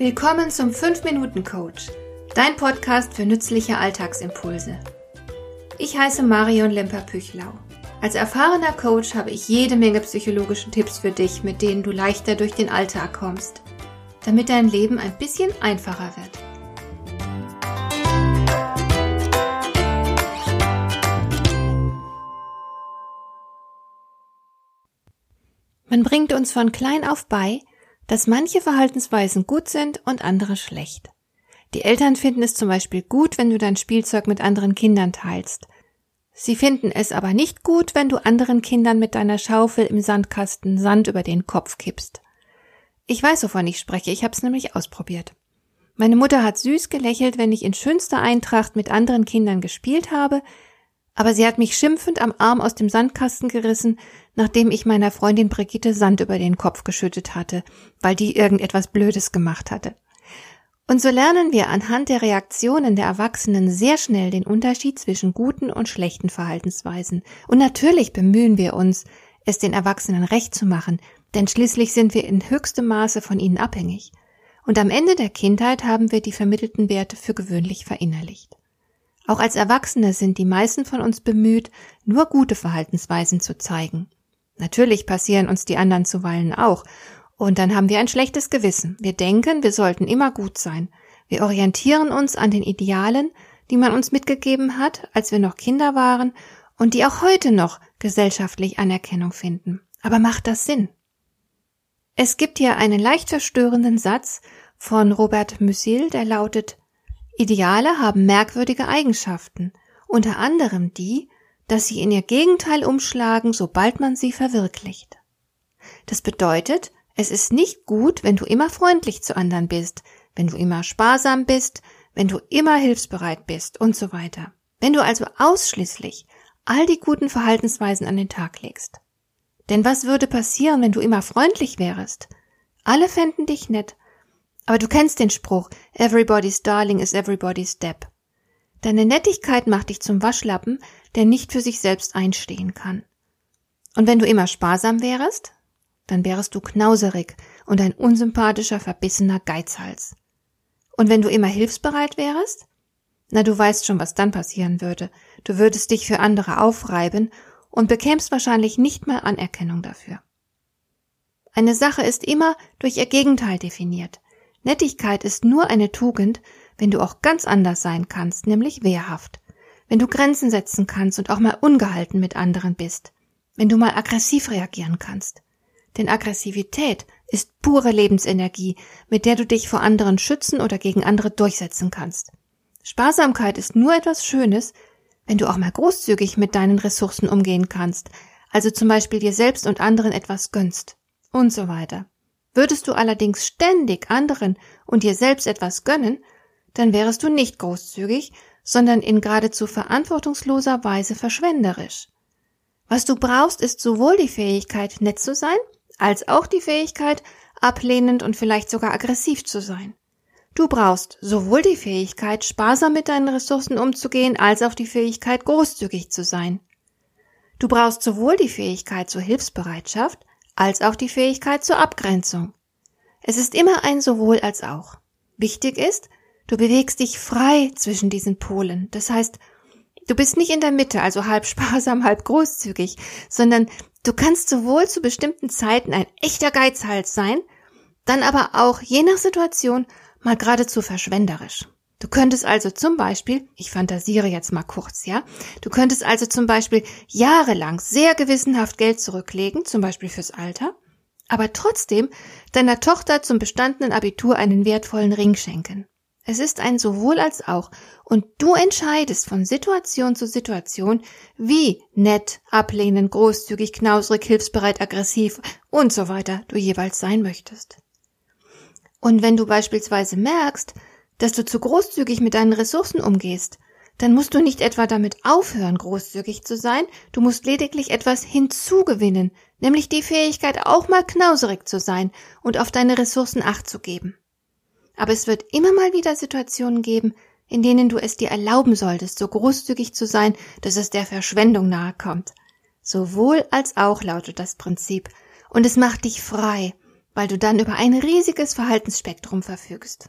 Willkommen zum 5-Minuten-Coach, dein Podcast für nützliche Alltagsimpulse. Ich heiße Marion Lemper-Püchlau. Als erfahrener Coach habe ich jede Menge psychologische Tipps für dich, mit denen du leichter durch den Alltag kommst, damit dein Leben ein bisschen einfacher wird. Man bringt uns von klein auf bei, dass manche Verhaltensweisen gut sind und andere schlecht. Die Eltern finden es zum Beispiel gut, wenn du dein Spielzeug mit anderen Kindern teilst. Sie finden es aber nicht gut, wenn du anderen Kindern mit deiner Schaufel im Sandkasten Sand über den Kopf kippst. Ich weiß, wovon ich spreche, ich habe es nämlich ausprobiert. Meine Mutter hat süß gelächelt, wenn ich in schönster Eintracht mit anderen Kindern gespielt habe, aber sie hat mich schimpfend am Arm aus dem Sandkasten gerissen, nachdem ich meiner Freundin Brigitte Sand über den Kopf geschüttet hatte, weil die irgendetwas Blödes gemacht hatte. Und so lernen wir anhand der Reaktionen der Erwachsenen sehr schnell den Unterschied zwischen guten und schlechten Verhaltensweisen. Und natürlich bemühen wir uns, es den Erwachsenen recht zu machen, denn schließlich sind wir in höchstem Maße von ihnen abhängig. Und am Ende der Kindheit haben wir die vermittelten Werte für gewöhnlich verinnerlicht. Auch als Erwachsene sind die meisten von uns bemüht, nur gute Verhaltensweisen zu zeigen. Natürlich passieren uns die anderen zuweilen auch, und dann haben wir ein schlechtes Gewissen. Wir denken, wir sollten immer gut sein. Wir orientieren uns an den Idealen, die man uns mitgegeben hat, als wir noch Kinder waren und die auch heute noch gesellschaftlich Anerkennung finden. Aber macht das Sinn? Es gibt hier einen leicht verstörenden Satz von Robert Musil, der lautet Ideale haben merkwürdige Eigenschaften, unter anderem die, dass sie in ihr Gegenteil umschlagen, sobald man sie verwirklicht. Das bedeutet, es ist nicht gut, wenn du immer freundlich zu anderen bist, wenn du immer sparsam bist, wenn du immer hilfsbereit bist und so weiter. Wenn du also ausschließlich all die guten Verhaltensweisen an den Tag legst. Denn was würde passieren, wenn du immer freundlich wärest? Alle fänden dich nett, aber du kennst den Spruch, everybody's darling is everybody's step. Deine Nettigkeit macht dich zum Waschlappen, der nicht für sich selbst einstehen kann. Und wenn du immer sparsam wärest, dann wärest du knauserig und ein unsympathischer, verbissener Geizhals. Und wenn du immer hilfsbereit wärest? Na, du weißt schon, was dann passieren würde. Du würdest dich für andere aufreiben und bekämst wahrscheinlich nicht mal Anerkennung dafür. Eine Sache ist immer durch ihr Gegenteil definiert. Nettigkeit ist nur eine Tugend, wenn du auch ganz anders sein kannst, nämlich wehrhaft. Wenn du Grenzen setzen kannst und auch mal ungehalten mit anderen bist. Wenn du mal aggressiv reagieren kannst. Denn Aggressivität ist pure Lebensenergie, mit der du dich vor anderen schützen oder gegen andere durchsetzen kannst. Sparsamkeit ist nur etwas Schönes, wenn du auch mal großzügig mit deinen Ressourcen umgehen kannst, also zum Beispiel dir selbst und anderen etwas gönnst und so weiter. Würdest du allerdings ständig anderen und dir selbst etwas gönnen, dann wärest du nicht großzügig, sondern in geradezu verantwortungsloser Weise verschwenderisch. Was du brauchst, ist sowohl die Fähigkeit, nett zu sein, als auch die Fähigkeit, ablehnend und vielleicht sogar aggressiv zu sein. Du brauchst sowohl die Fähigkeit, sparsam mit deinen Ressourcen umzugehen, als auch die Fähigkeit, großzügig zu sein. Du brauchst sowohl die Fähigkeit zur Hilfsbereitschaft, als auch die Fähigkeit zur Abgrenzung. Es ist immer ein sowohl als auch. Wichtig ist, du bewegst dich frei zwischen diesen Polen. Das heißt, du bist nicht in der Mitte, also halb sparsam, halb großzügig, sondern du kannst sowohl zu bestimmten Zeiten ein echter Geizhals sein, dann aber auch je nach Situation mal geradezu verschwenderisch. Du könntest also zum Beispiel, ich fantasiere jetzt mal kurz, ja, du könntest also zum Beispiel jahrelang sehr gewissenhaft Geld zurücklegen, zum Beispiel fürs Alter, aber trotzdem deiner Tochter zum bestandenen Abitur einen wertvollen Ring schenken. Es ist ein sowohl als auch, und du entscheidest von Situation zu Situation, wie nett, ablehnend, großzügig, knausrig, hilfsbereit, aggressiv und so weiter du jeweils sein möchtest. Und wenn du beispielsweise merkst, dass du zu großzügig mit deinen Ressourcen umgehst, dann musst du nicht etwa damit aufhören, großzügig zu sein, du musst lediglich etwas hinzugewinnen, nämlich die Fähigkeit, auch mal knauserig zu sein und auf deine Ressourcen acht zu geben. Aber es wird immer mal wieder Situationen geben, in denen du es dir erlauben solltest, so großzügig zu sein, dass es der Verschwendung nahe kommt. Sowohl als auch lautet das Prinzip. Und es macht dich frei, weil du dann über ein riesiges Verhaltensspektrum verfügst.